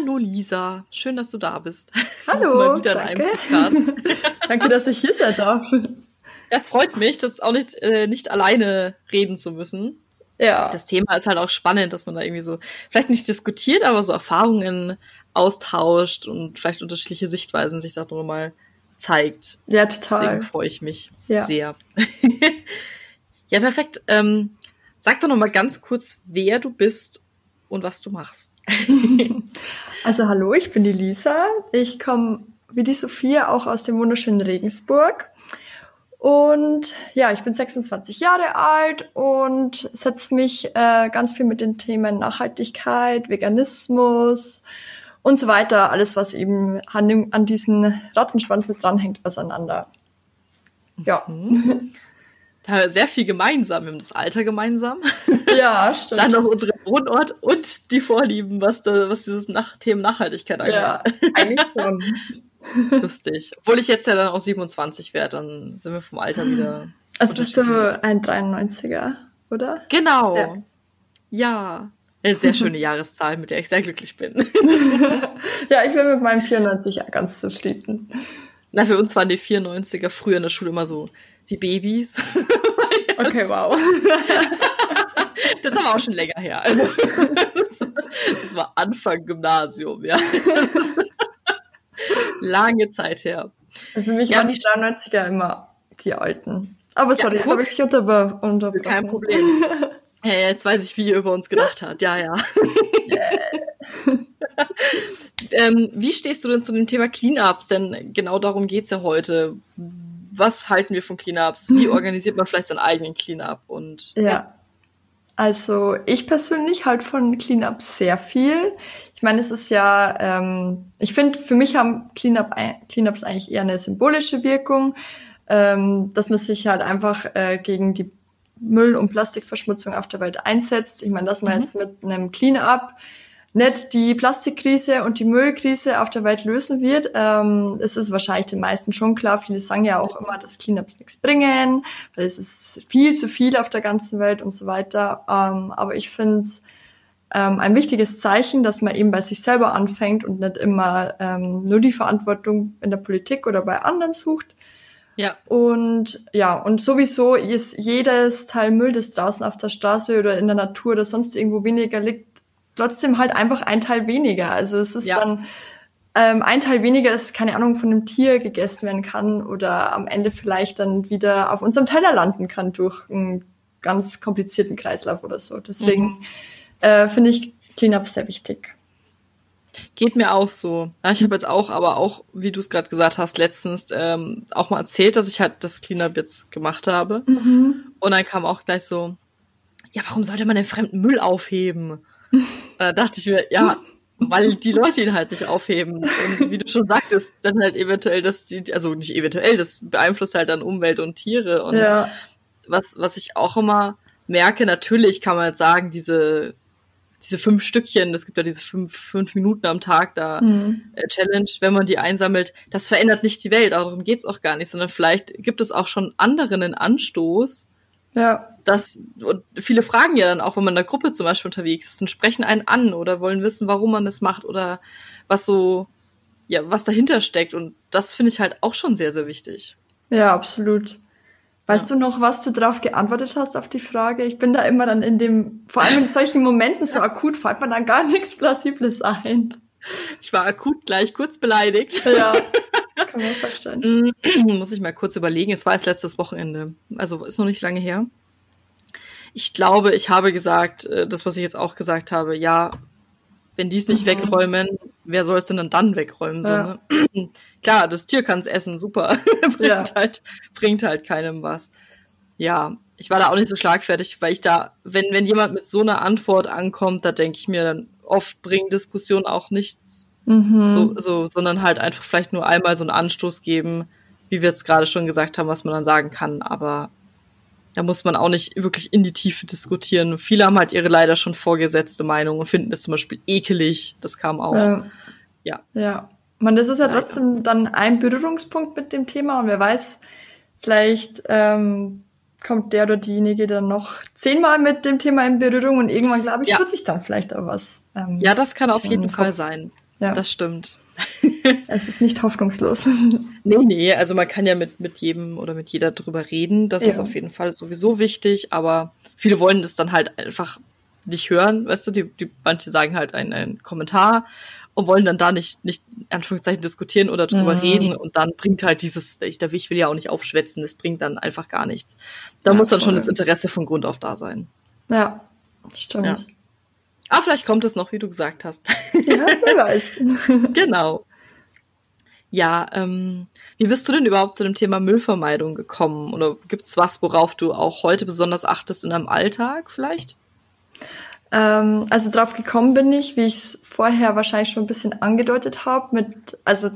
Hallo Lisa, schön, dass du da bist. Hallo, Mal wieder danke. in einem Podcast. danke, dass ich hier sein darf. Es freut mich, das auch nicht, äh, nicht alleine reden zu müssen. Ja. Das Thema ist halt auch spannend, dass man da irgendwie so, vielleicht nicht diskutiert, aber so Erfahrungen austauscht und vielleicht unterschiedliche Sichtweisen sich da mal zeigt. Ja, total. Deswegen freue ich mich ja. sehr. ja, perfekt. Ähm, sag doch noch mal ganz kurz, wer du bist und was du machst. also hallo, ich bin die Lisa. Ich komme wie die Sophia auch aus dem wunderschönen Regensburg. Und ja, ich bin 26 Jahre alt und setze mich äh, ganz viel mit den Themen Nachhaltigkeit, Veganismus und so weiter, alles, was eben an, an diesen Rattenschwanz mit dranhängt, auseinander. Ja. Mhm. Da sehr viel gemeinsam. Wir haben das Alter gemeinsam. Ja, stimmt. Dann noch unseren Wohnort und die Vorlieben, was, da, was dieses Nach Thema Nachhaltigkeit angeht. Ja, eigentlich schon. Lustig. Obwohl ich jetzt ja dann auch 27 werde, dann sind wir vom Alter wieder. Also bist du ein 93er, oder? Genau. Ja. ja. Eine sehr schöne Jahreszahl, mit der ich sehr glücklich bin. ja, ich bin mit meinem 94er ganz zufrieden. Na, für uns waren die 94er früher in der Schule immer so die Babys. Okay, wow. Das ist aber auch schon länger her. Also, das war Anfang Gymnasium, ja. Lange Zeit her. Für mich ja, waren die 93er immer die Alten. Aber sorry, ja, jetzt habe ich dich unter unterbrochen. Kein Problem. Hey, jetzt weiß ich, wie ihr über uns gedacht habt. Ja, ja. ähm, wie stehst du denn zu dem Thema Cleanups? Denn genau darum geht's ja heute. Was halten wir von Cleanups? Wie organisiert man vielleicht seinen eigenen Cleanup? Und ja. Also ich persönlich halte von Cleanups sehr viel. Ich meine, es ist ja, ähm, ich finde, für mich haben Cleanup, Cleanups eigentlich eher eine symbolische Wirkung, ähm, dass man sich halt einfach äh, gegen die Müll- und Plastikverschmutzung auf der Welt einsetzt. Ich meine, dass man mhm. jetzt mit einem Clean-up nicht die Plastikkrise und die Müllkrise auf der Welt lösen wird. Ähm, es ist wahrscheinlich den meisten schon klar. Viele sagen ja auch immer, dass Cleanups nichts bringen, weil es ist viel zu viel auf der ganzen Welt und so weiter. Ähm, aber ich finde es ähm, ein wichtiges Zeichen, dass man eben bei sich selber anfängt und nicht immer ähm, nur die Verantwortung in der Politik oder bei anderen sucht. Ja. Und ja, und sowieso ist jedes Teil Müll, das draußen auf der Straße oder in der Natur oder sonst irgendwo weniger liegt, trotzdem halt einfach ein Teil weniger. Also es ist ja. dann ähm, ein Teil weniger, das keine Ahnung von einem Tier gegessen werden kann oder am Ende vielleicht dann wieder auf unserem Teller landen kann durch einen ganz komplizierten Kreislauf oder so. Deswegen mhm. äh, finde ich Cleanup sehr wichtig. Geht mir auch so. Ja, ich habe jetzt auch, aber auch, wie du es gerade gesagt hast, letztens ähm, auch mal erzählt, dass ich halt das Cleanup jetzt gemacht habe. Mhm. Und dann kam auch gleich so, ja, warum sollte man den fremden Müll aufheben? Da dachte ich mir, ja, weil die Leute ihn halt nicht aufheben. Und wie du schon sagtest, dann halt eventuell, dass die, also nicht eventuell, das beeinflusst halt dann Umwelt und Tiere. Und ja. was, was ich auch immer merke, natürlich kann man jetzt sagen, diese diese fünf Stückchen, es gibt ja diese fünf, fünf Minuten am Tag da mhm. äh, Challenge, wenn man die einsammelt, das verändert nicht die Welt, darum geht's auch gar nicht, sondern vielleicht gibt es auch schon anderen einen Anstoß. Ja. Das, und viele fragen ja dann auch, wenn man in der Gruppe zum Beispiel unterwegs ist und sprechen einen an oder wollen wissen, warum man das macht oder was so, ja, was dahinter steckt. Und das finde ich halt auch schon sehr, sehr wichtig. Ja, absolut. Weißt ja. du noch, was du darauf geantwortet hast auf die Frage? Ich bin da immer dann in dem, vor allem in solchen Momenten so akut, fällt man dann gar nichts Plausibles ein. Ich war akut gleich kurz beleidigt. Ja, kann man verstehen. Muss ich mal kurz überlegen. Es war jetzt letztes Wochenende. Also ist noch nicht lange her. Ich glaube, ich habe gesagt, äh, das, was ich jetzt auch gesagt habe, ja, wenn die es nicht mhm. wegräumen, wer soll es denn dann, dann wegräumen? So, ja. ne? Klar, das Tier kann es essen, super. bringt, ja. halt, bringt halt keinem was. Ja, ich war da auch nicht so schlagfertig, weil ich da, wenn, wenn jemand mit so einer Antwort ankommt, da denke ich mir dann, oft bringen Diskussionen auch nichts, mhm. so, so, sondern halt einfach vielleicht nur einmal so einen Anstoß geben, wie wir es gerade schon gesagt haben, was man dann sagen kann, aber da muss man auch nicht wirklich in die Tiefe diskutieren. Viele haben halt ihre leider schon vorgesetzte Meinung und finden es zum Beispiel ekelig. Das kam auch. Äh, ja. Ja. Man, das ist ja leider. trotzdem dann ein Berührungspunkt mit dem Thema und wer weiß, vielleicht ähm, kommt der oder diejenige dann noch zehnmal mit dem Thema in Berührung und irgendwann, glaube ich, ja. tut sich dann vielleicht auch was. Ähm, ja, das kann auf jeden Fall sein. ja. das stimmt. es ist nicht hoffnungslos. Nee, nee, also man kann ja mit, mit jedem oder mit jeder drüber reden. Das ja. ist auf jeden Fall sowieso wichtig, aber viele wollen das dann halt einfach nicht hören, weißt du, die, die manche sagen halt einen, einen Kommentar und wollen dann da nicht, nicht, Anführungszeichen, diskutieren oder drüber mhm. reden und dann bringt halt dieses, ich, ich will ja auch nicht aufschwätzen, das bringt dann einfach gar nichts. Da ja, muss dann voll. schon das Interesse von Grund auf da sein. Ja, stimmt. Ja. Ah, vielleicht kommt es noch, wie du gesagt hast. Ja, wer weiß. genau. Ja, ähm, wie bist du denn überhaupt zu dem Thema Müllvermeidung gekommen? Oder gibt's was, worauf du auch heute besonders achtest in deinem Alltag vielleicht? Ähm, also drauf gekommen bin ich, wie ich es vorher wahrscheinlich schon ein bisschen angedeutet habe, mit, also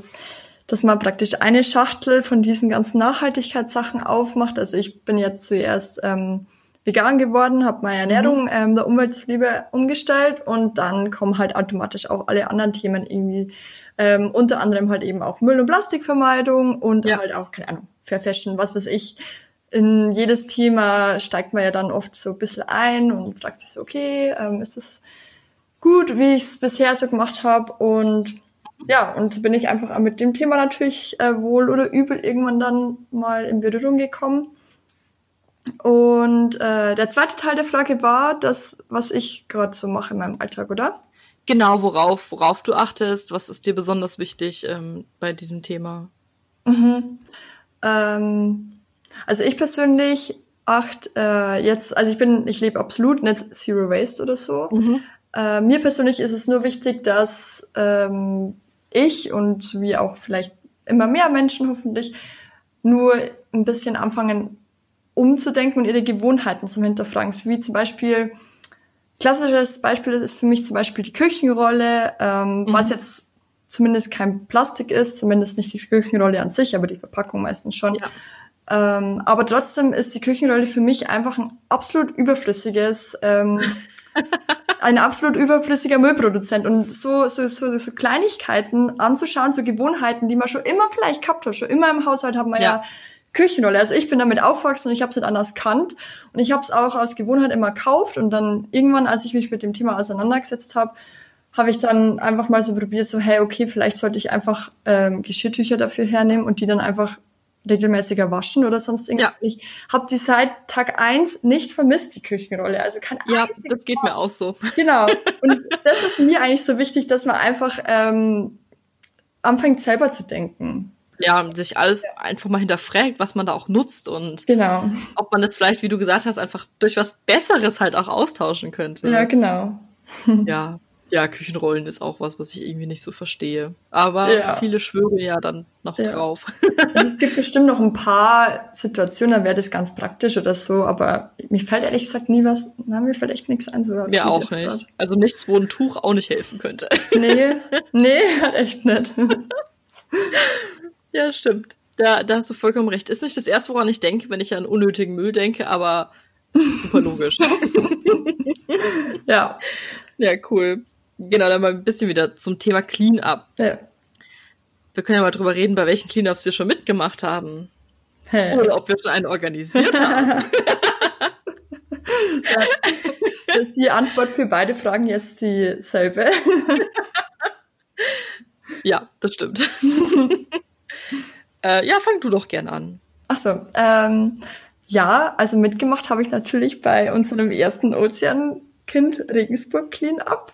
dass man praktisch eine Schachtel von diesen ganzen Nachhaltigkeitssachen aufmacht. Also ich bin jetzt zuerst ähm, vegan geworden, habe meine Ernährung mhm. ähm, der Umwelt zuliebe umgestellt und dann kommen halt automatisch auch alle anderen Themen irgendwie, ähm, unter anderem halt eben auch Müll- und Plastikvermeidung und ja. halt auch, keine Ahnung, Fair Fashion, was weiß ich. In jedes Thema steigt man ja dann oft so ein bisschen ein und fragt sich so, okay, ähm, ist das gut, wie ich es bisher so gemacht habe und ja, und so bin ich einfach mit dem Thema natürlich äh, wohl oder übel irgendwann dann mal in Berührung gekommen. Und äh, der zweite Teil der Frage war das, was ich gerade so mache in meinem Alltag, oder? Genau, worauf, worauf du achtest, was ist dir besonders wichtig ähm, bei diesem Thema? Mhm. Ähm, also ich persönlich acht äh, jetzt, also ich bin, ich lebe absolut nicht Zero Waste oder so. Mhm. Äh, mir persönlich ist es nur wichtig, dass ähm, ich und wie auch vielleicht immer mehr Menschen hoffentlich nur ein bisschen anfangen umzudenken und ihre Gewohnheiten zum Hinterfragen. Wie zum Beispiel, klassisches Beispiel ist für mich zum Beispiel die Küchenrolle, ähm, mhm. was jetzt zumindest kein Plastik ist, zumindest nicht die Küchenrolle an sich, aber die Verpackung meistens schon. Ja. Ähm, aber trotzdem ist die Küchenrolle für mich einfach ein absolut überflüssiges, ähm, ein absolut überflüssiger Müllproduzent. Und so, so, so, so Kleinigkeiten anzuschauen, so Gewohnheiten, die man schon immer vielleicht gehabt hat, schon immer im Haushalt haben wir ja, ja Küchenrolle. Also ich bin damit aufgewachsen und ich habe es nicht anders kannt. Und ich habe es auch aus Gewohnheit immer gekauft. Und dann irgendwann, als ich mich mit dem Thema auseinandergesetzt habe, habe ich dann einfach mal so probiert, so, hey, okay, vielleicht sollte ich einfach ähm, Geschirrtücher dafür hernehmen und die dann einfach regelmäßiger waschen oder sonst irgendwas. Ja. Ich habe die seit Tag eins nicht vermisst, die Küchenrolle. Also kein Ja, das geht Mal. mir auch so. Genau. Und das ist mir eigentlich so wichtig, dass man einfach ähm, anfängt selber zu denken ja, sich alles ja. einfach mal hinterfragt, was man da auch nutzt und genau. ob man das vielleicht, wie du gesagt hast, einfach durch was Besseres halt auch austauschen könnte. Ja, genau. ja, ja, Küchenrollen ist auch was, was ich irgendwie nicht so verstehe. Aber ja. viele schwören ja dann noch ja. drauf. Also es gibt bestimmt noch ein paar Situationen, da wäre das ganz praktisch oder so, aber mir fällt ehrlich gesagt nie was, na, mir fällt echt nichts ein. So mir auch nicht. Grad. Also nichts, wo ein Tuch auch nicht helfen könnte. Nee, nee, echt nicht. Ja, stimmt. Da, da hast du vollkommen recht. Ist nicht das erste, woran ich denke, wenn ich an unnötigen Müll denke, aber es ist super logisch. ja. Ja, cool. Genau, dann mal ein bisschen wieder zum Thema Clean-up. Ja. Wir können ja mal drüber reden, bei welchen Clean-ups wir schon mitgemacht haben. Hä? Oder ob wir schon einen organisiert haben. ja, das ist die Antwort für beide Fragen jetzt dieselbe. ja, das stimmt. Äh, ja, fang du doch gern an. Ach so, ähm, ja, also mitgemacht habe ich natürlich bei unserem ersten Ozeankind Regensburg Cleanup.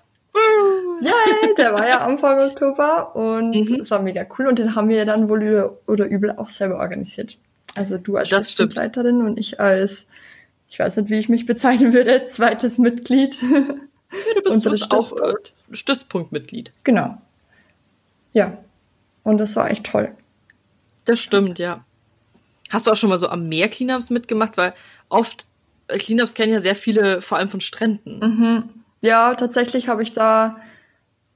Yay, der war ja Anfang Oktober und mhm. das war mega cool und den haben wir dann wohl über, oder übel auch selber organisiert. Also du als Leiterin und ich als, ich weiß nicht, wie ich mich bezeichnen würde, zweites Mitglied. Ja, du bist, bist auch äh, Stützpunktmitglied. Genau. Ja. Und das war echt toll. Das stimmt, ja. Hast du auch schon mal so am Meer Cleanups mitgemacht? Weil oft äh, Cleanups kennen ja sehr viele, vor allem von Stränden. Mhm. Ja, tatsächlich habe ich da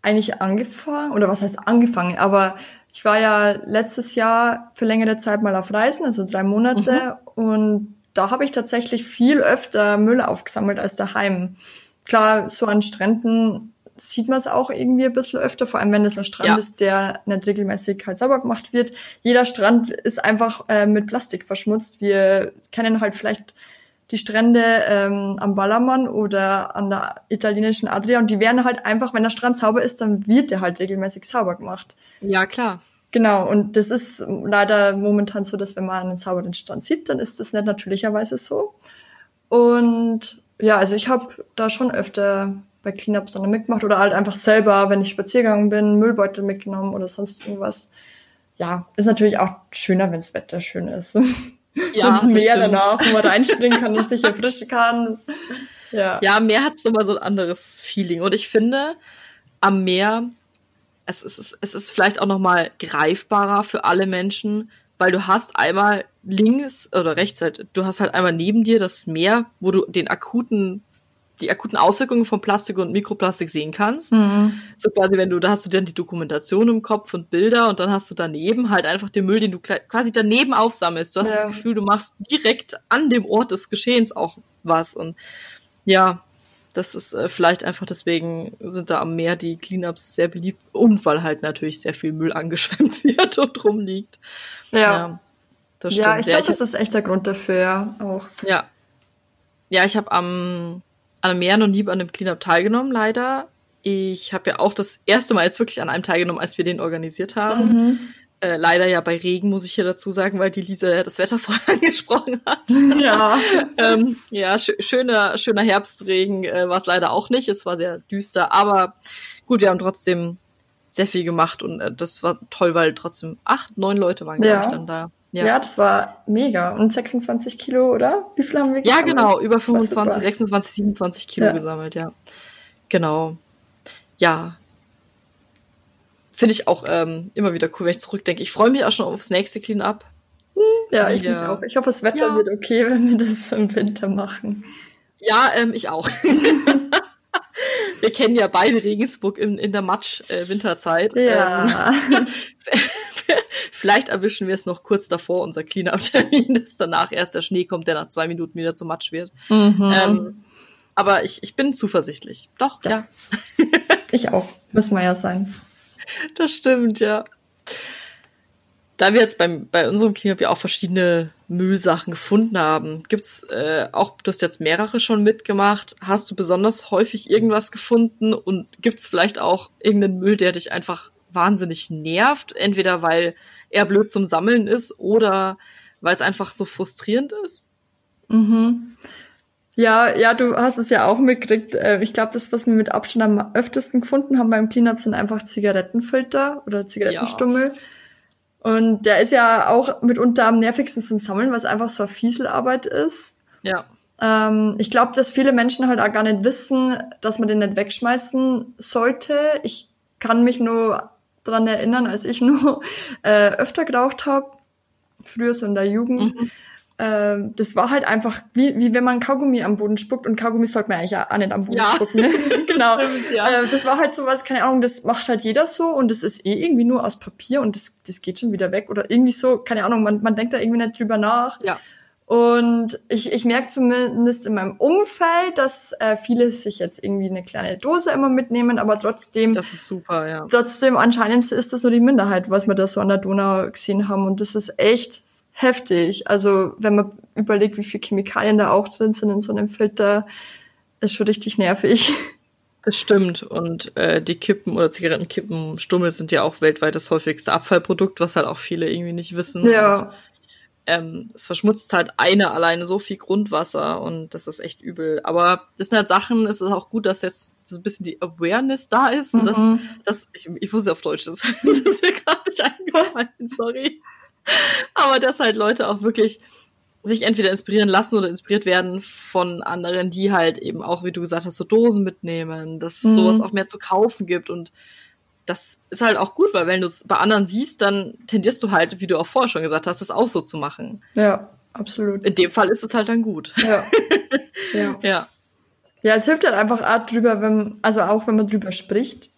eigentlich angefangen, oder was heißt angefangen, aber ich war ja letztes Jahr für längere Zeit mal auf Reisen, also drei Monate, mhm. und da habe ich tatsächlich viel öfter Müll aufgesammelt als daheim. Klar, so an Stränden sieht man es auch irgendwie ein bisschen öfter, vor allem wenn es ein Strand ja. ist, der nicht regelmäßig halt sauber gemacht wird. Jeder Strand ist einfach äh, mit Plastik verschmutzt. Wir kennen halt vielleicht die Strände ähm, am Ballermann oder an der italienischen Adria und die werden halt einfach, wenn der Strand sauber ist, dann wird der halt regelmäßig sauber gemacht. Ja, klar. Genau, und das ist leider momentan so, dass wenn man einen sauberen Strand sieht, dann ist das nicht natürlicherweise so. Und ja, also ich habe da schon öfter bei Cleanups dann mitgemacht oder halt einfach selber, wenn ich spaziergegangen bin, Müllbeutel mitgenommen oder sonst irgendwas. Ja, ist natürlich auch schöner, wenn das Wetter schön ist. Ja, und mehr danach, wo man reinspringen kann und sich erfrischen kann. Ja, ja Meer hat so mal so ein anderes Feeling. Und ich finde, am Meer, es ist, es ist vielleicht auch noch mal greifbarer für alle Menschen, weil du hast einmal links oder rechts halt, du hast halt einmal neben dir das Meer, wo du den akuten die akuten Auswirkungen von Plastik und Mikroplastik sehen kannst. Mhm. So quasi, wenn du, da hast du dann die Dokumentation im Kopf und Bilder und dann hast du daneben halt einfach den Müll, den du quasi daneben aufsammelst. Du hast ja. das Gefühl, du machst direkt an dem Ort des Geschehens auch was und ja, das ist äh, vielleicht einfach deswegen sind da am Meer die Cleanups sehr beliebt und weil halt natürlich sehr viel Müll angeschwemmt wird und rumliegt. Ja. ja. Das stimmt. Ja, ich glaube, ja, das ist echt der Grund dafür auch. Ja. Ja, ich habe am, an einem Meer noch nie an dem Cleanup teilgenommen, leider. Ich habe ja auch das erste Mal jetzt wirklich an einem teilgenommen, als wir den organisiert haben. Mhm. Äh, leider ja bei Regen, muss ich hier dazu sagen, weil die Lisa das Wetter vorher angesprochen hat. Ja. ähm, ja, sch schöner, schöner Herbstregen äh, war es leider auch nicht. Es war sehr düster, aber gut, wir haben trotzdem sehr viel gemacht und äh, das war toll, weil trotzdem acht, neun Leute waren, ja. glaube ich, dann da. Ja. ja. das war mega. Und 26 Kilo, oder? Wie viel haben wir gesammelt? Ja, genau, über 25, 26, 27 Kilo ja. gesammelt, ja. Genau. Ja. Finde ich auch ähm, immer wieder cool, wenn ich zurückdenke. Ich freue mich auch schon aufs nächste Clean-Up. Ja, ich ja. auch. Ich hoffe, das Wetter ja. wird okay, wenn wir das im Winter machen. Ja, ähm, ich auch. wir kennen ja beide Regensburg in, in der Matsch-Winterzeit. Äh, ja. Ähm, vielleicht erwischen wir es noch kurz davor, unser Clean-Up-Termin, dass danach erst der Schnee kommt, der nach zwei Minuten wieder zu Matsch wird. Mhm. Ähm, aber ich, ich bin zuversichtlich. Doch, ja. ja. ich auch. Müssen wir ja sein. Das stimmt, ja da wir jetzt beim, bei unserem Cleanup ja auch verschiedene Müllsachen gefunden haben, gibt's äh, auch, du hast jetzt mehrere schon mitgemacht, hast du besonders häufig irgendwas gefunden und gibt's vielleicht auch irgendeinen Müll, der dich einfach wahnsinnig nervt, entweder weil er blöd zum Sammeln ist oder weil es einfach so frustrierend ist? Mhm. Ja, ja, du hast es ja auch mitgekriegt. Äh, ich glaube, das, was wir mit Abstand am öftesten gefunden haben beim Cleanup, sind einfach Zigarettenfilter oder Zigarettenstummel. Ja und der ist ja auch mitunter am nervigsten zum Sammeln, was einfach so eine Fieselarbeit ist. Ja. Ähm, ich glaube, dass viele Menschen halt auch gar nicht wissen, dass man den nicht wegschmeißen sollte. Ich kann mich nur dran erinnern, als ich nur äh, öfter geraucht habe, früher so in der Jugend. Mhm äh, das war halt einfach wie, wie wenn man Kaugummi am Boden spuckt und Kaugummi sollte man eigentlich auch nicht am Boden ja. spucken. Ne? genau. Stimmt, ja. äh, das war halt sowas, keine Ahnung, das macht halt jeder so und das ist eh irgendwie nur aus Papier und das, das geht schon wieder weg oder irgendwie so, keine Ahnung, man, man denkt da irgendwie nicht drüber nach. Ja. Und ich, ich merke zumindest in meinem Umfeld, dass äh, viele sich jetzt irgendwie eine kleine Dose immer mitnehmen, aber trotzdem. Das ist super, ja. Trotzdem anscheinend ist das nur die Minderheit, was wir da so an der Donau gesehen haben. Und das ist echt heftig. Also wenn man überlegt, wie viele Chemikalien da auch drin sind in so einem Filter, ist schon richtig nervig. Das stimmt. Und äh, die Kippen oder Zigarettenkippen, Stummel sind ja auch weltweit das häufigste Abfallprodukt, was halt auch viele irgendwie nicht wissen. Ja. Und, ähm, es verschmutzt halt eine alleine so viel Grundwasser und das ist echt übel. Aber das sind halt Sachen, es ist auch gut, dass jetzt so ein bisschen die Awareness da ist und mhm. das, das, ich, ich wusste auf Deutsch, das, das ist mir gerade nicht eingefallen, sorry. Aber dass halt Leute auch wirklich sich entweder inspirieren lassen oder inspiriert werden von anderen, die halt eben auch, wie du gesagt hast, so Dosen mitnehmen, dass es mhm. sowas auch mehr zu kaufen gibt und das ist halt auch gut, weil wenn du es bei anderen siehst, dann tendierst du halt, wie du auch vorher schon gesagt hast, das auch so zu machen. Ja, absolut. In dem Fall ist es halt dann gut. Ja. ja. ja. Ja, es hilft halt einfach auch drüber, wenn, also auch wenn man drüber spricht,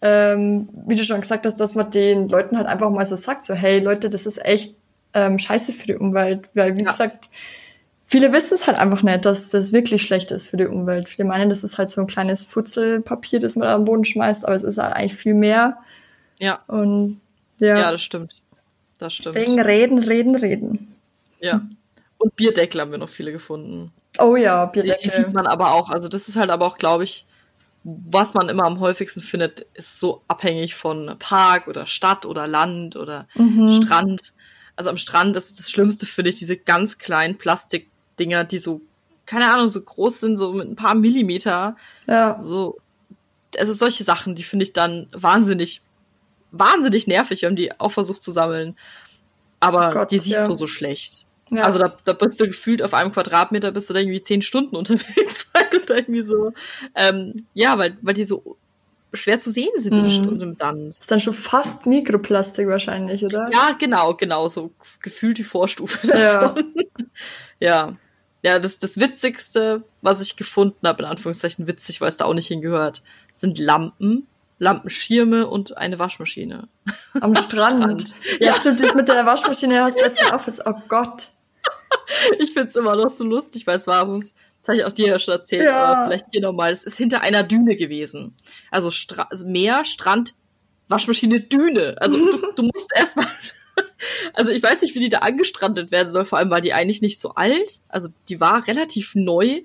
ähm, wie du schon gesagt hast, dass man den Leuten halt einfach mal so sagt, so hey Leute, das ist echt ähm, scheiße für die Umwelt, weil wie ja. gesagt, viele wissen es halt einfach nicht, dass das wirklich schlecht ist für die Umwelt. Viele meinen, das ist halt so ein kleines Futzelpapier, das man da am Boden schmeißt, aber es ist halt eigentlich viel mehr. Ja. Und ja. Ja, das stimmt. Das stimmt. Deswegen reden, reden, reden. Ja. Und Bierdeckel haben wir noch viele gefunden. Oh ja, Die, die sieht man aber auch. Also das ist halt aber auch, glaube ich, was man immer am häufigsten findet, ist so abhängig von Park oder Stadt oder Land oder Mhm. Strand. Also am Strand ist das Schlimmste, finde ich, diese ganz kleinen Plastikdinger, die so, keine Ahnung, so groß sind, so mit ein paar Millimeter. Ja. So, also solche Sachen, die finde ich dann wahnsinnig, wahnsinnig nervig. Wir haben die auch versucht zu sammeln. Aber Oh Gott, die siehst ja. du so schlecht. ja. Also da, da bist du gefühlt auf einem Quadratmeter bist du da irgendwie zehn Stunden unterwegs, weil du da irgendwie so, ähm, ja, weil, weil die so schwer zu sehen sind im, Mhm. Im Sand. ist dann schon fast Mikroplastik wahrscheinlich, oder? Ja, genau, genau, so gefühlt die Vorstufe davon. Ja. Ja, das, das Witzigste, was ich gefunden habe, in Anführungszeichen witzig, weil es da auch nicht hingehört, sind Lampen, Lampenschirme und eine Waschmaschine. Am Strand. Strand. Ja, Ja. stimmt, das mit der Waschmaschine hast du letztes Mal auch jetzt. Oh Gott. Ich find's immer noch so lustig, weil es war, das habe ich auch dir ja schon erzählt, Ja. aber vielleicht hier nochmal. Es ist hinter einer Düne gewesen. Also Stra Meer, Strand, Waschmaschine, Düne. Also du, du musst erstmal. Also ich weiß nicht, wie die da angestrandet werden soll, vor allem war die eigentlich nicht so alt. Also die war relativ neu.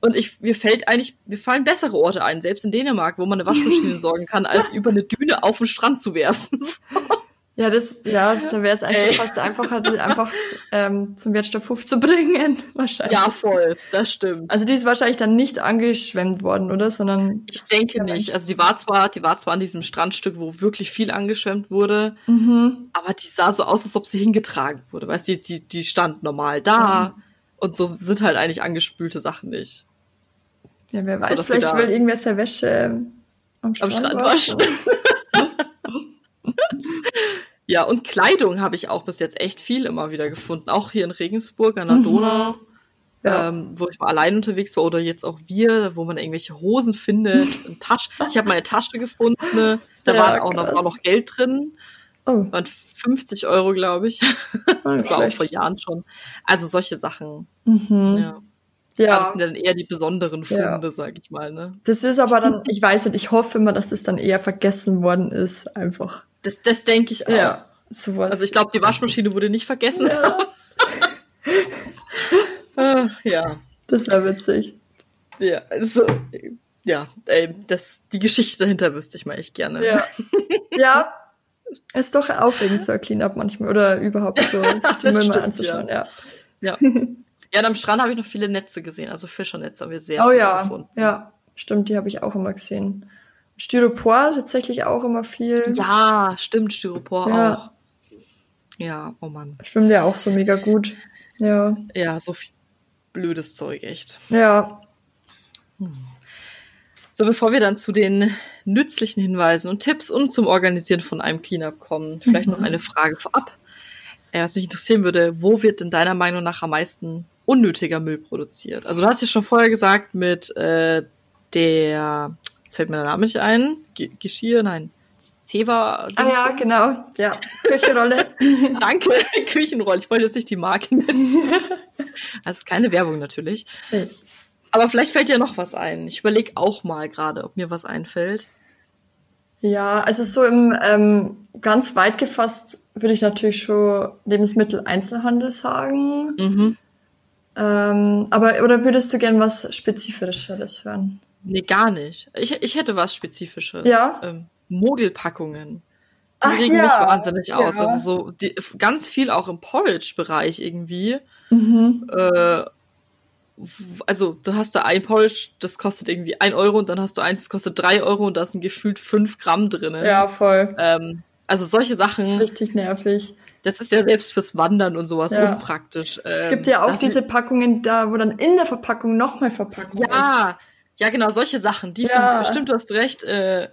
Und ich, mir fällt eigentlich, mir fallen bessere Orte ein, selbst in Dänemark, wo man eine Waschmaschine sorgen kann, als über eine Düne auf den Strand zu werfen. Ja, das, ja, da wäre es eigentlich Ey. fast einfacher, die einfach ähm, zum Wertstoffhof zu bringen, wahrscheinlich. Ja, voll, das stimmt. Also die ist wahrscheinlich dann nicht angeschwemmt worden, oder? Sondern Ich denke nicht. Also die war zwar, die war zwar an diesem Strandstück, wo wirklich viel angeschwemmt wurde, Mhm. aber die sah so aus, als ob sie hingetragen wurde. Weißt du, die, die, die stand normal da und so sind halt eigentlich angespülte Sachen nicht. Ja, wer So, weiß, die vielleicht will irgendwer seine Wäsche am Strand, Strand waschen. Ja, und Kleidung habe ich auch bis jetzt echt viel immer wieder gefunden. Auch hier in Regensburg an der Mhm. Donau, Ja. ähm, wo ich mal allein unterwegs war oder jetzt auch wir, wo man irgendwelche Hosen findet, eine Tasche. Ich habe meine Tasche gefunden, ne? da Ja, war auch noch, war noch Geld drin. Oh, waren 50 Euro, glaube ich. voll Das war auch vor Jahren schon. Also solche Sachen. Mhm. Ja. Ja. ja. Das sind ja dann eher die besonderen Ja. Funde, sag ich mal. Ne? Das ist aber dann, ich weiß nicht, ich hoffe immer, dass es dann eher vergessen worden ist, einfach. Das, das denke ich auch. Ja, sowas. Also ich glaube, die Waschmaschine wurde nicht vergessen. ja, Ah, ja. das wäre witzig. Ja. Also, ja, ey, das, die Geschichte dahinter wüsste ich mal echt gerne. Ja. ja. Ist doch aufregend so ein Cleanup manchmal oder überhaupt so, sich die Müll mal anzuschauen, ja. Ja. ja, und am Strand habe ich noch viele Netze gesehen. Also Fischernetze haben wir sehr Oh viele ja, gefunden. ja, stimmt, die habe ich auch immer gesehen. Styropor tatsächlich auch immer viel. Ja, stimmt, Styropor Ja. auch. Ja, oh Mann. Stimmt ja auch so mega gut. Ja, Ja, so viel blödes Zeug, echt. ja, So, bevor wir dann zu den nützlichen Hinweisen und Tipps und zum Organisieren von einem Cleanup kommen, vielleicht noch eine Frage vorab. Was mich interessieren würde, wo wird denn deiner Meinung nach am meisten unnötiger Müll produziert? Also du hast ja schon vorher gesagt mit äh, der, jetzt fällt mir der Name nicht ein, G Geschirr, nein, Zewa. Ah ja, genau. Ja, Küchenrolle. Danke, Küchenrolle. Ich wollte jetzt nicht die Marke nennen. Das ist keine Werbung natürlich. Aber vielleicht fällt dir noch was ein. Ich überlege auch mal gerade, ob mir was einfällt. Ja, also so im ähm, ganz weit gefasst würde ich natürlich schon Lebensmitteleinzelhandel sagen. Mhm. Ähm, aber oder würdest du gern was Spezifischeres hören? Nee, gar nicht. Ich, ich hätte was Spezifisches. Ja? Ähm, Mogelpackungen. Die Ach regen ja, mich wahnsinnig ja. aus. Also so die, ganz viel auch im Porridge-Bereich irgendwie. Mhm. Äh, also du hast da ein Porridge, das kostet irgendwie ein Euro und dann hast du eins, das kostet drei Euro und da sind gefühlt fünf Gramm drin. Ja, voll. Ähm, also solche Das ist Sachen, richtig nervig. das ist ja selbst fürs Wandern und sowas Ja. unpraktisch. Es Ähm, gibt ja auch diese Packungen da, wo dann in der Verpackung nochmal Verpackung ist. Ja, ja, genau, solche Sachen. Die Ja. find, stimmt, du hast recht. Äh,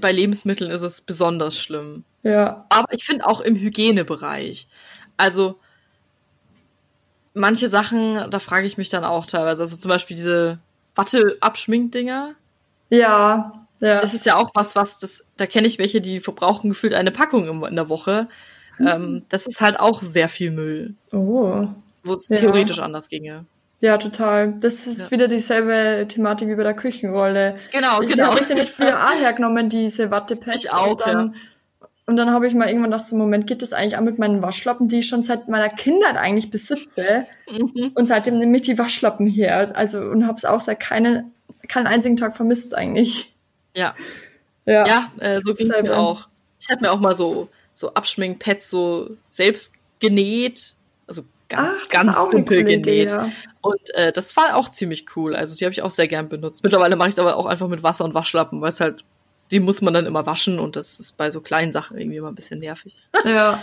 bei Lebensmitteln ist es besonders schlimm. Ja. Aber ich finde auch im Hygienebereich. Also manche Sachen, da frage ich mich dann auch teilweise. Also zum Beispiel diese Watte-Abschminkdinger. Ja. Ja. Das ist ja auch was, was das, da kenne ich welche, die verbrauchen gefühlt eine Packung in der Woche. Ähm, das ist halt auch sehr viel Müll, oh. wo es Ja. theoretisch anders ginge. Ja, total. Das ist Ja. wieder dieselbe Thematik wie bei der Küchenrolle. Genau, ich, genau. Die habe ich nämlich früher auch hergenommen, diese Wattepads. Ich auch, und dann Und dann habe ich mal irgendwann gedacht, so Moment, geht das eigentlich auch mit meinen Waschlappen, die ich schon seit meiner Kindheit eigentlich besitze. Mhm. Und seitdem nehme ich die Waschlappen her. Also und habe es auch seit keinen, keinen einzigen Tag vermisst eigentlich. Ja. Ja, ja äh, so ging es mir auch. Ich habe mir auch mal so, so Abschminkpads so selbst genäht. Ganz, Ach, ganz simpel genäht. Idee. Und äh, das war auch ziemlich cool. Also die habe ich auch sehr gern benutzt. Mittlerweile mache ich es aber auch einfach mit Wasser und Waschlappen, weil es halt, die muss man dann immer waschen und das ist bei so kleinen Sachen irgendwie immer ein bisschen nervig. Ja.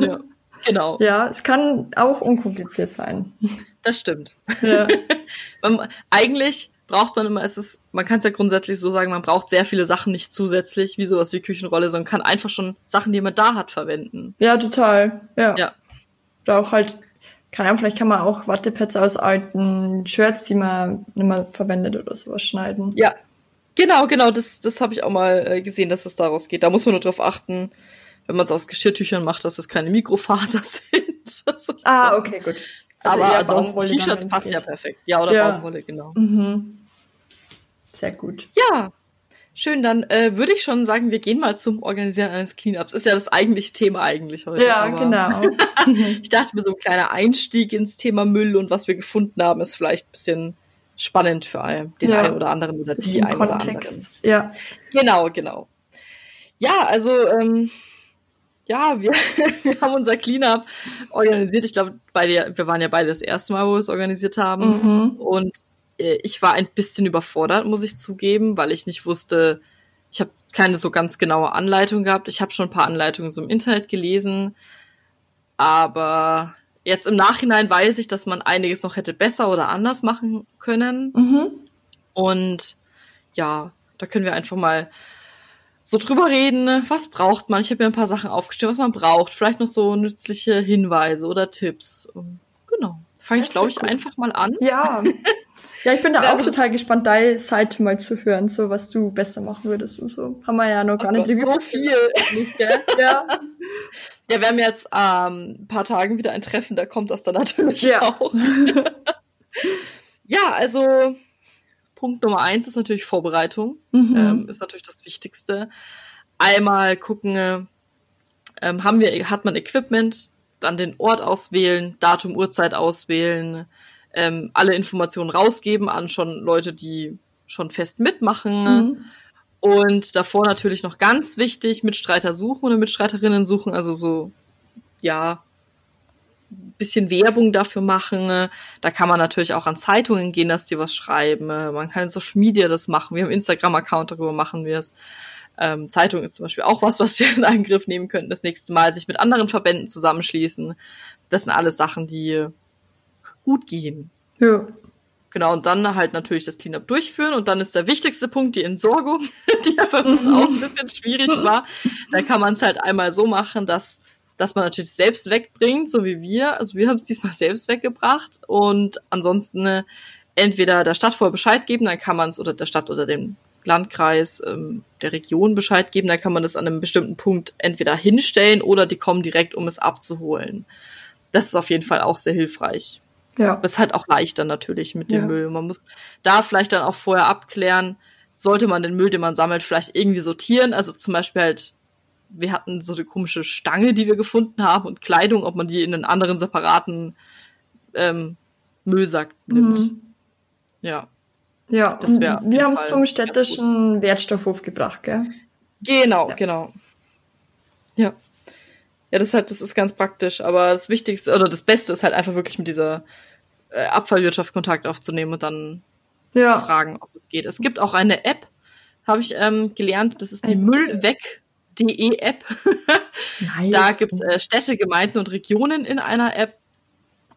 ja. Genau. Ja, es kann auch unkompliziert sein. Das stimmt. Ja. man, eigentlich braucht man immer, es ist, man kann es ja grundsätzlich so sagen, man braucht sehr viele Sachen nicht zusätzlich, wie sowas wie Küchenrolle, sondern kann einfach schon Sachen, die man da hat, verwenden. Ja, total. Ja. Ja. Oder auch halt keine Ahnung, vielleicht kann man auch Wattepads aus alten Shirts, die man nicht mehr verwendet oder sowas schneiden. Ja, genau, genau, das, das habe ich auch mal äh, gesehen, dass es daraus geht. Da muss man nur drauf achten, wenn man es aus Geschirrfasertüchern macht, dass es keine Mikrofaser sind. ah, okay, gut. Also Aber ansonsten T-Shirts passt geht. ja perfekt. Ja, oder ja. Baumwolle, genau. Mhm. Sehr gut. Ja, Schön, dann äh, würde ich schon sagen, wir gehen mal zum Organisieren eines Cleanups. Ist ja das eigentliche Thema eigentlich heute. Ja, genau. ich dachte mir, so ein kleiner Einstieg ins Thema Müll und was wir gefunden haben, ist vielleicht ein bisschen spannend für den ja. einen oder anderen oder die einen oder anderen. Ja. Genau, genau. Ja, also ähm, ja, wir, wir haben unser Cleanup organisiert. Ich glaube, beide, wir waren ja beide das erste Mal, wo wir es organisiert haben. Mhm. Und ich war ein bisschen überfordert, muss ich zugeben, weil ich nicht wusste, ich habe keine so ganz genaue Anleitung gehabt. Ich habe schon ein paar Anleitungen so im Internet gelesen, aber jetzt im Nachhinein weiß ich, dass man einiges noch hätte besser oder anders machen können. Mhm. Und ja, da können wir einfach mal so drüber reden, was braucht man. Ich habe mir ein paar Sachen aufgestellt, was man braucht. Vielleicht noch so nützliche Hinweise oder Tipps. Genau. Fange ich, glaube ich, cool. einfach mal an. Ja. Ja, ich bin da also, auch total gespannt, deine Seite mal zu hören, so was du besser machen würdest und so. Haben wir ja noch gar nicht Gott, so viel. Nicht, gell? ja. Ja, wir haben jetzt ähm, ein paar Tagen wieder ein Treffen, da kommt das dann natürlich ja. auch. ja, also Punkt Nummer eins ist natürlich Vorbereitung. Mhm. Ähm, ist natürlich das Wichtigste. Einmal gucken, ähm, haben wir, hat man Equipment, dann den Ort auswählen, Datum, Uhrzeit auswählen, ähm, alle Informationen rausgeben an schon Leute, die schon fest mitmachen. Mhm. Und davor natürlich noch ganz wichtig, Mitstreiter suchen oder Mitstreiterinnen suchen, also so, ja, bisschen Werbung dafür machen. Da kann man natürlich auch an Zeitungen gehen, dass die was schreiben. Man kann in Social Media das machen. Wir haben Instagram-Account, darüber machen wir es. Ähm, Zeitung ist zum Beispiel auch was, was wir in Angriff nehmen könnten das nächste Mal, sich mit anderen Verbänden zusammenschließen. Das sind alles Sachen, die gut gehen. Ja. Genau, und dann halt natürlich das Cleanup durchführen. Und dann ist der wichtigste Punkt die Entsorgung, die ja bei uns auch ein bisschen schwierig war. Da kann man es halt einmal so machen, dass, dass man natürlich selbst wegbringt, so wie wir. Also wir haben es diesmal selbst weggebracht. Und ansonsten äh, entweder der Stadt vorher Bescheid geben, dann kann man es, oder der Stadt oder dem Landkreis, ähm, der Region Bescheid geben, dann kann man das an einem bestimmten Punkt entweder hinstellen oder die kommen direkt, um es abzuholen. Das ist auf jeden Fall auch sehr hilfreich. Ja. Das ist halt auch leichter natürlich mit dem ja. Müll. Man muss da vielleicht dann auch vorher abklären, sollte man den Müll, den man sammelt, vielleicht irgendwie sortieren. Also zum Beispiel halt, wir hatten so eine komische Stange, die wir gefunden haben und Kleidung, ob man die in einen anderen separaten ähm, Müllsack nimmt. Mhm. Ja. Ja, das wäre. Wir haben es zum städtischen Wertstoffhof gebracht, gell? Genau, ja. genau. Ja. Ja, das ist halt, das ist ganz praktisch. Aber das Wichtigste oder das Beste ist halt einfach wirklich mit dieser äh, Abfallwirtschaft Kontakt aufzunehmen und dann ja. fragen, ob es geht. Es gibt auch eine App, habe ich ähm, gelernt, das ist die Müllweg.de App. da gibt es äh, Städte, Gemeinden und Regionen in einer App.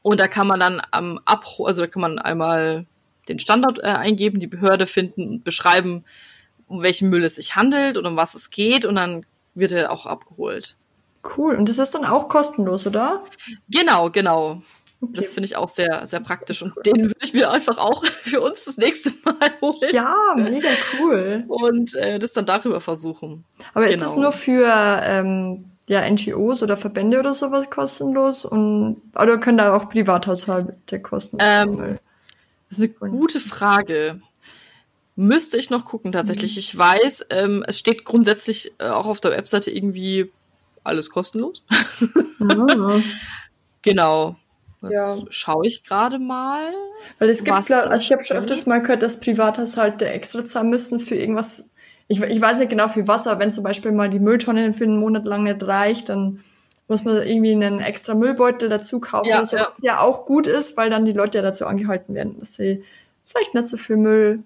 Und da kann man dann am Abho, also da kann man einmal den Standort äh, eingeben, die Behörde finden und beschreiben, um welchen Müll es sich handelt und um was es geht. Und dann wird er auch abgeholt. Cool. Und das ist dann auch kostenlos, oder? Genau, genau. Okay. Das finde ich auch sehr, sehr praktisch. Und den würde ich mir einfach auch für uns das nächste Mal holen. Ja, mega cool. Und äh, das dann darüber versuchen. Aber genau. ist das genau. nur für ähm, ja, NGOs oder Verbände oder sowas kostenlos? Und, oder können da auch Privathaushalte kostenlos ähm, Das ist eine gute Frage. Müsste ich noch gucken tatsächlich. Mhm. Ich weiß, ähm, es steht grundsätzlich äh, auch auf der Webseite irgendwie alles kostenlos. Ah. genau. Das ja. schaue ich gerade mal. Weil es gibt, glaub, also ich habe schon öfters mal gehört, dass Privathaushalte extra zahlen müssen für irgendwas. Ich, ich weiß nicht genau für was, aber wenn zum Beispiel mal die Mülltonne für einen Monat lang nicht reicht, dann muss man irgendwie einen extra Müllbeutel dazu kaufen, ja, so, ja. was ja auch gut ist, weil dann die Leute ja dazu angehalten werden, dass sie vielleicht nicht so viel Müll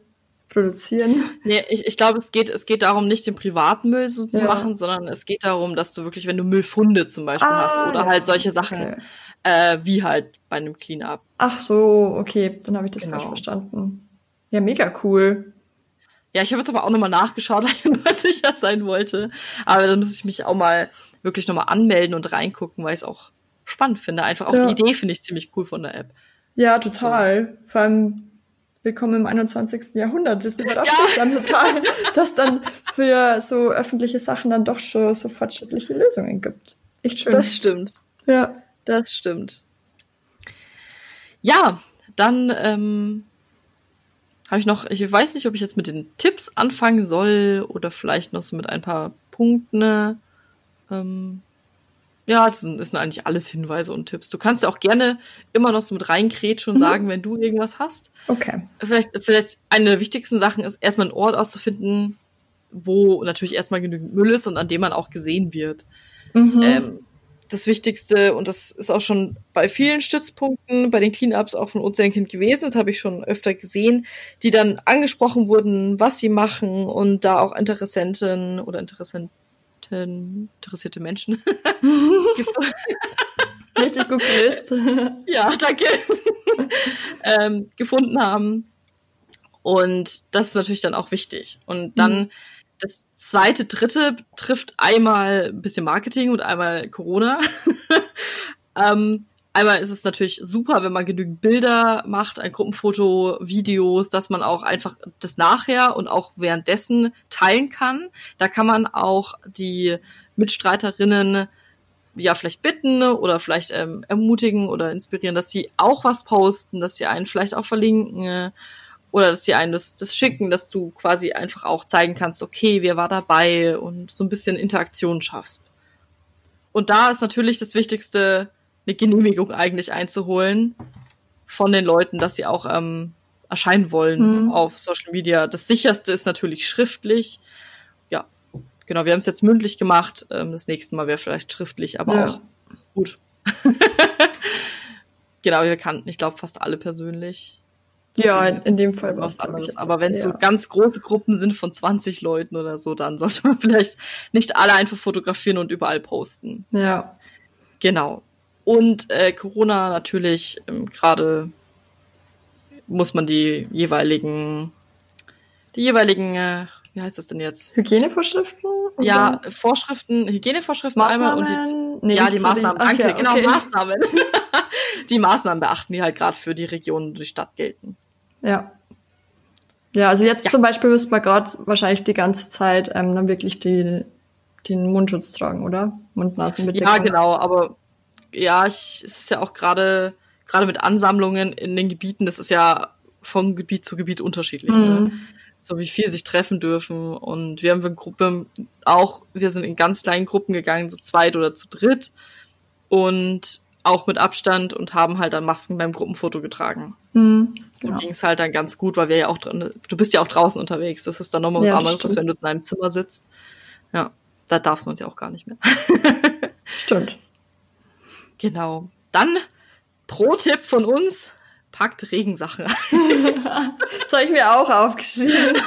produzieren. Nee, ich, ich glaube, es geht, es geht darum, nicht den Privatmüll so zu ja. machen, sondern es geht darum, dass du wirklich, wenn du Müllfunde zum Beispiel ah, hast oder ja. halt solche Sachen, okay. äh, wie halt bei einem Cleanup. Ach so, okay, dann habe ich das genau. falsch verstanden. Ja, mega cool. Ja, ich habe jetzt aber auch nochmal nachgeschaut, weil ich mal sicher sein wollte. Aber dann muss ich mich auch mal wirklich nochmal anmelden und reingucken, weil ich es auch spannend finde. Einfach auch ja. die Idee finde ich ziemlich cool von der App. Ja, total. Vor allem willkommen im 21. Jahrhundert. Das überrascht ja. mich dann total, dass dann für so öffentliche Sachen dann doch schon so fortschrittliche Lösungen gibt. Echt schön. Das stimmt. Ja. Das stimmt. Ja, dann ähm, habe ich noch, ich weiß nicht, ob ich jetzt mit den Tipps anfangen soll oder vielleicht noch so mit ein paar Punkten. Ähm, ja, das sind, das sind eigentlich alles Hinweise und Tipps. Du kannst ja auch gerne immer noch so mit reinkrätschen und mhm. sagen, wenn du irgendwas hast. Okay. Vielleicht, vielleicht eine der wichtigsten Sachen ist, erstmal einen Ort auszufinden, wo natürlich erstmal genügend Müll ist und an dem man auch gesehen wird. Mhm. Ähm, das Wichtigste, und das ist auch schon bei vielen Stützpunkten, bei den Cleanups auch von Ozeankind gewesen, das habe ich schon öfter gesehen, die dann angesprochen wurden, was sie machen und da auch Interessenten oder Interessenten interessierte Menschen. Richtig gut gelöst. ja, danke. ähm, gefunden haben. Und das ist natürlich dann auch wichtig. Und dann mhm. das zweite, dritte trifft einmal ein bisschen Marketing und einmal Corona. ähm, einmal ist es natürlich super, wenn man genügend Bilder macht, ein Gruppenfoto, Videos, dass man auch einfach das nachher und auch währenddessen teilen kann. Da kann man auch die Mitstreiterinnen ja vielleicht bitten oder vielleicht ähm, ermutigen oder inspirieren, dass sie auch was posten, dass sie einen vielleicht auch verlinken oder dass sie einen das, das schicken, dass du quasi einfach auch zeigen kannst, okay, wer war dabei und so ein bisschen Interaktion schaffst. Und da ist natürlich das Wichtigste, eine Genehmigung eigentlich einzuholen von den Leuten, dass sie auch ähm, erscheinen wollen mhm. auf Social Media. Das sicherste ist natürlich schriftlich. Genau, wir haben es jetzt mündlich gemacht. Ähm, das nächste Mal wäre vielleicht schriftlich, aber ja. auch gut. genau, wir kannten, ich glaube, fast alle persönlich. ja, in dem Fall was anderes. Aber wenn es ja. so ganz große Gruppen sind von 20 Leuten oder so, dann sollte man vielleicht nicht alle einfach fotografieren und überall posten. Ja. Genau. Und äh, Corona natürlich ähm, gerade muss man die jeweiligen, die jeweiligen, äh, wie heißt das denn jetzt? Hygienevorschriften? Ja, Vorschriften, Hygienevorschriften Maßnahmen? einmal und die, nee, ja, die Maßnahmen, den, danke, okay, genau, okay. Maßnahmen. die Maßnahmen beachten, die halt gerade für die Region, die Stadt gelten. Ja. Ja, also jetzt ja. zum Beispiel müsste man gerade wahrscheinlich die ganze Zeit ähm, dann wirklich die, den Mundschutz tragen, oder? Mund-Nasen-Bedeckung. Ja, genau, aber ja, ich, es ist ja auch gerade gerade mit Ansammlungen in den Gebieten, das ist ja von Gebiet zu Gebiet unterschiedlich. Ne? Mhm. Ne? So wie viel sich treffen dürfen. Und wir haben eine Gruppe auch, wir sind in ganz kleinen Gruppen gegangen, so zweit oder zu dritt. Und auch mit Abstand und haben halt dann Masken beim Gruppenfoto getragen. Mhm. So ging es halt dann ganz gut, weil wir ja auch drin, du bist ja auch draußen unterwegs. Das ist dann nochmal was ja, anderes, als wenn du in einem Zimmer sitzt. Ja, da darf man es ja auch gar nicht mehr. stimmt. Genau. Dann Pro-Tipp von uns, packt Regensachen das habe ich mir auch aufgeschrieben.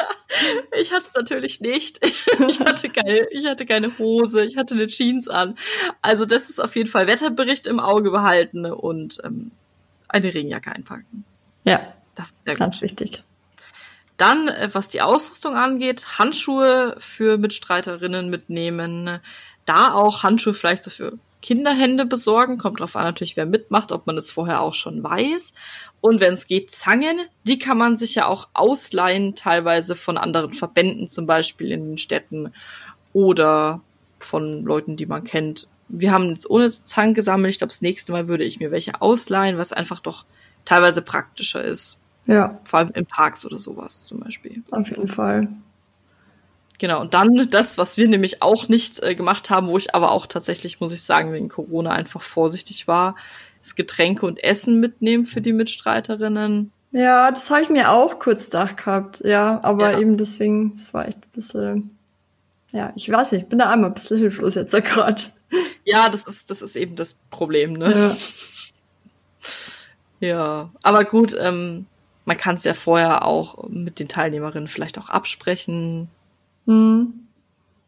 ich hatte es natürlich nicht. Ich hatte, keine, ich hatte keine Hose, ich hatte eine Jeans an. Also das ist auf jeden Fall Wetterbericht im Auge behalten und ähm, eine Regenjacke einpacken. Ja, das ist sehr ganz gut. wichtig. Dann, äh, was die Ausrüstung angeht, Handschuhe für Mitstreiterinnen mitnehmen. Da auch Handschuhe vielleicht so für Kinderhände besorgen. Kommt drauf an natürlich, wer mitmacht, ob man es vorher auch schon weiß. Und wenn es geht, Zangen. Die kann man sich ja auch ausleihen, teilweise von anderen Verbänden, zum Beispiel in den Städten oder von Leuten, die man kennt. Wir haben jetzt ohne Zangen gesammelt. Ich glaube, das nächste Mal würde ich mir welche ausleihen, was einfach doch teilweise praktischer ist. Ja. Vor allem in Parks oder sowas zum Beispiel. Auf jeden Fall. Genau, und dann das, was wir nämlich auch nicht äh, gemacht haben, wo ich aber auch tatsächlich, muss ich sagen, wegen Corona einfach vorsichtig war, ist Getränke und Essen mitnehmen für die Mitstreiterinnen. Ja, das habe ich mir auch kurz gedacht gehabt, ja, aber ja. eben deswegen, es war echt ein bisschen, ja, ich weiß nicht, ich bin da einmal ein bisschen hilflos jetzt gerade. Ja, das ist, das ist eben das Problem, ne? Ja, ja. aber gut, ähm, man kann es ja vorher auch mit den Teilnehmerinnen vielleicht auch absprechen. Hm.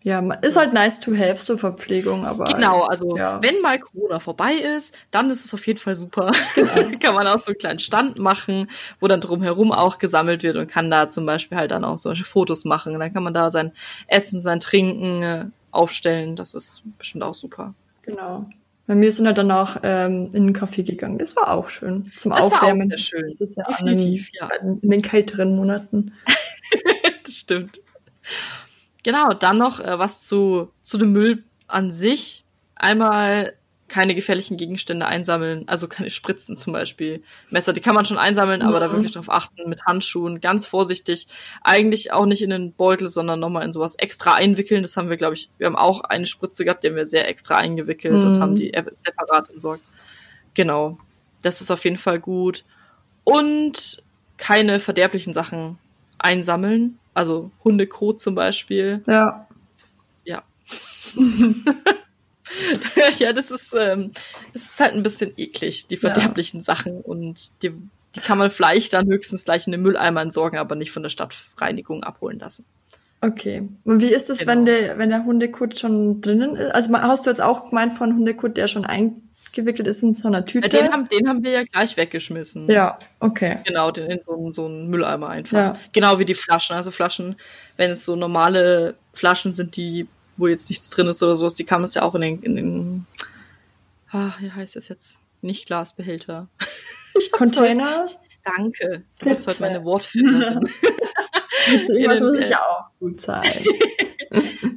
Ja, ist halt nice to have, so Verpflegung, aber. Genau, also ja. wenn mal Corona vorbei ist, dann ist es auf jeden Fall super. Genau. kann man auch so einen kleinen Stand machen, wo dann drumherum auch gesammelt wird und kann da zum Beispiel halt dann auch solche Fotos machen. Und dann kann man da sein Essen, sein Trinken äh, aufstellen. Das ist bestimmt auch super. Genau. Bei mir sind halt danach ähm, in den Café gegangen. Das war auch schön. Zum das Aufwärmen. War auch sehr schön. Das ist ja Definitiv, ja. In den kälteren Monaten. das stimmt. Genau, dann noch äh, was zu, zu dem Müll an sich. Einmal keine gefährlichen Gegenstände einsammeln, also keine Spritzen zum Beispiel. Messer, die kann man schon einsammeln, aber da wirklich drauf achten, mit Handschuhen, ganz vorsichtig. Eigentlich auch nicht in den Beutel, sondern nochmal in sowas extra einwickeln. Das haben wir, glaube ich, wir haben auch eine Spritze gehabt, die haben wir sehr extra eingewickelt mhm. und haben die separat entsorgt. Genau. Das ist auf jeden Fall gut. Und keine verderblichen Sachen einsammeln. Also Hundekot zum Beispiel. Ja. Ja. ja, das ist, ähm, das ist halt ein bisschen eklig, die verderblichen ja. Sachen. Und die, die kann man vielleicht dann höchstens gleich in den Mülleimer entsorgen, aber nicht von der Stadtreinigung abholen lassen. Okay. Und wie ist es, genau. wenn der, wenn der Hundekot schon drinnen ist? Also hast du jetzt auch gemeint von Hundekot, der schon eingewickelt ist in so einer Tüte? Ja, den, haben, den haben wir ja gleich weggeschmissen. Ja, okay. Genau, den in so, so einen Mülleimer einfach. Ja. Genau wie die Flaschen. Also Flaschen, wenn es so normale Flaschen sind, die wo jetzt nichts drin ist oder sowas, die kann man ja auch in den, in den ah, wie heißt das jetzt? Nicht Glasbehälter. Container? Danke. Du bist heute meine Wortfinderin. das muss ich ja auch gut sein.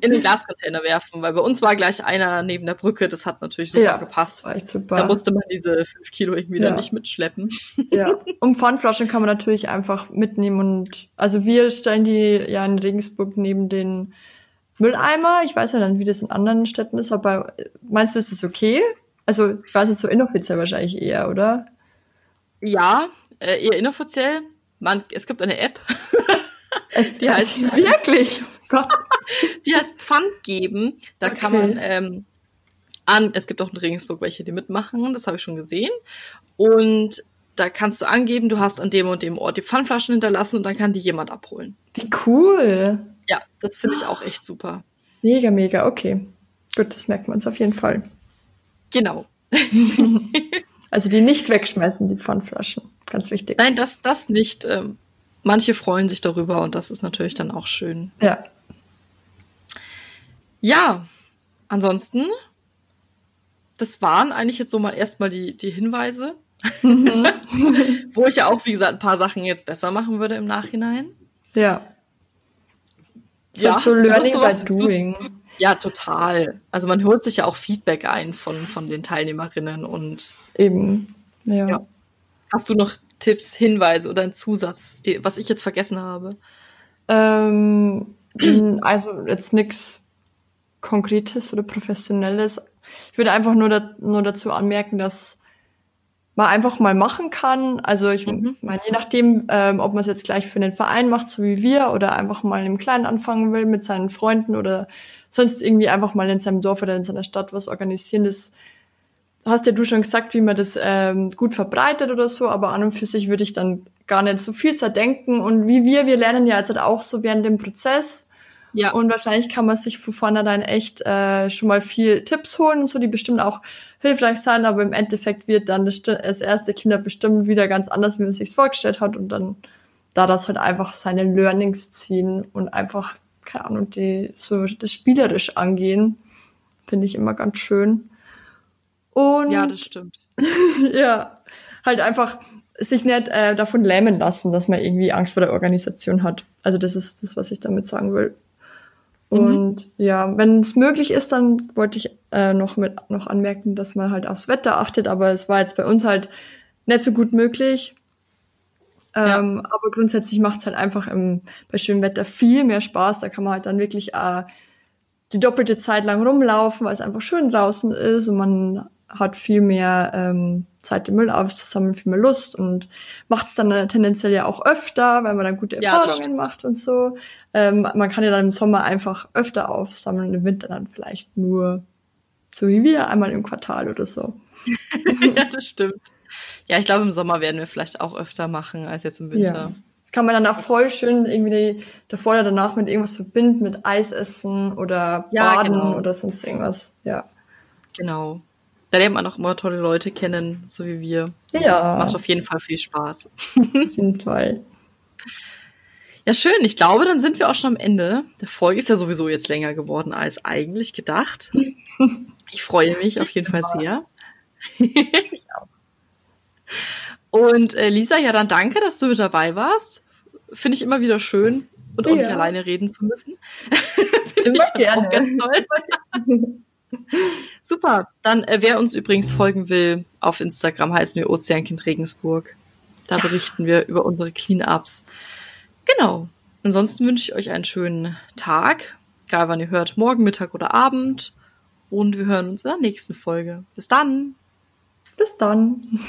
in den Glascontainer werfen, weil bei uns war gleich einer neben der Brücke, das hat natürlich super ja, gepasst. Das war echt super. Da musste man diese fünf Kilo irgendwie ja. dann nicht mitschleppen. Ja, und Pfandflaschen kann man natürlich einfach mitnehmen und also wir stellen die ja in Regensburg neben den Mülleimer. Ich weiß ja dann, wie das in anderen Städten ist, aber meinst du, ist das okay? Also, ich weiß nicht, so inoffiziell wahrscheinlich eher, oder? Ja, äh, eher inoffiziell. Man, es gibt eine App. Es, die heißt wirklich. Gott. Die heißt Pfand geben. Da okay. kann man ähm, an. Es gibt auch in Regensburg welche, die mitmachen. Das habe ich schon gesehen. Und da kannst du angeben, du hast an dem und dem Ort die Pfandflaschen hinterlassen und dann kann die jemand abholen. Wie cool. Ja, das finde ich auch echt super. Mega, mega, okay. Gut, das merkt man uns auf jeden Fall. Genau. also die nicht wegschmeißen, die Pfandflaschen. Ganz wichtig. Nein, das, das nicht. Ähm, manche freuen sich darüber und das ist natürlich dann auch schön. Ja. Ja, ansonsten, das waren eigentlich jetzt so mal erstmal die, die Hinweise. Mhm. Wo ich ja auch, wie gesagt, ein paar Sachen jetzt besser machen würde im Nachhinein. Ja. Ja, so Learning by Doing. Ja, total. Also man holt sich ja auch Feedback ein von, von den Teilnehmerinnen und eben. Ja. ja. Hast du noch Tipps, Hinweise oder einen Zusatz, die, was ich jetzt vergessen habe? Ähm, also jetzt nichts Konkretes oder Professionelles. Ich würde einfach nur, da, nur dazu anmerken, dass man einfach mal machen kann. Also ich mhm. meine, je nachdem, ähm, ob man es jetzt gleich für den Verein macht, so wie wir, oder einfach mal im Kleinen anfangen will mit seinen Freunden oder sonst irgendwie einfach mal in seinem Dorf oder in seiner Stadt was organisieren. Das hast ja du schon gesagt, wie man das ähm, gut verbreitet oder so, aber an und für sich würde ich dann gar nicht so viel zerdenken. Und wie wir, wir lernen ja jetzt halt auch so während dem Prozess. Ja. Und wahrscheinlich kann man sich von vornherein echt äh, schon mal viel Tipps holen und so, die bestimmt auch hilfreich sein, aber im Endeffekt wird dann das, das erste Kinder bestimmt wieder ganz anders, wie man sich vorgestellt hat und dann da das halt einfach seine Learnings ziehen und einfach, keine Ahnung, die so das spielerisch angehen, finde ich immer ganz schön. Und ja, das stimmt. ja, halt einfach sich nicht äh, davon lähmen lassen, dass man irgendwie Angst vor der Organisation hat. Also das ist das, was ich damit sagen will. Mhm. Und mhm. ja, wenn es möglich ist, dann wollte ich äh, noch mit noch anmerken, dass man halt aufs Wetter achtet, aber es war jetzt bei uns halt nicht so gut möglich. Ähm, ja. Aber grundsätzlich macht es halt einfach im, bei schönem Wetter viel mehr Spaß. Da kann man halt dann wirklich äh, die doppelte Zeit lang rumlaufen, weil es einfach schön draußen ist und man hat viel mehr ähm, Zeit, den Müll aufzusammeln, viel mehr Lust und macht es dann äh, tendenziell ja auch öfter, weil man dann gute Erfahrungen ja, macht und so. Ähm, man kann ja dann im Sommer einfach öfter aufsammeln, im Winter dann vielleicht nur so wie wir einmal im Quartal oder so. ja, das stimmt. Ja, ich glaube, im Sommer werden wir vielleicht auch öfter machen als jetzt im Winter. Ja. Das kann man dann auch voll schön irgendwie davor oder danach mit irgendwas verbinden, mit Eis essen oder ja, Baden genau. oder sonst irgendwas. Ja. Genau. Da lernt man auch immer tolle Leute kennen, so wie wir. Ja. Das macht auf jeden Fall viel Spaß. Auf jeden Fall. Ja, schön. Ich glaube, dann sind wir auch schon am Ende. Der Folge ist ja sowieso jetzt länger geworden als eigentlich gedacht. Ich freue mich auf jeden Fall sehr. Ich auch. Und äh, Lisa, ja, dann danke, dass du mit dabei warst. Finde ich immer wieder schön und auch ja. nicht alleine reden zu müssen. Finde ich gerne. auch ganz toll. Super. Dann, äh, wer uns übrigens folgen will, auf Instagram heißen wir Ozeankind Regensburg. Da ja. berichten wir über unsere Clean-Ups. Genau. Ansonsten wünsche ich euch einen schönen Tag. Egal wann ihr hört, morgen, Mittag oder Abend. Und wir hören uns in der nächsten Folge. Bis dann. Bis dann.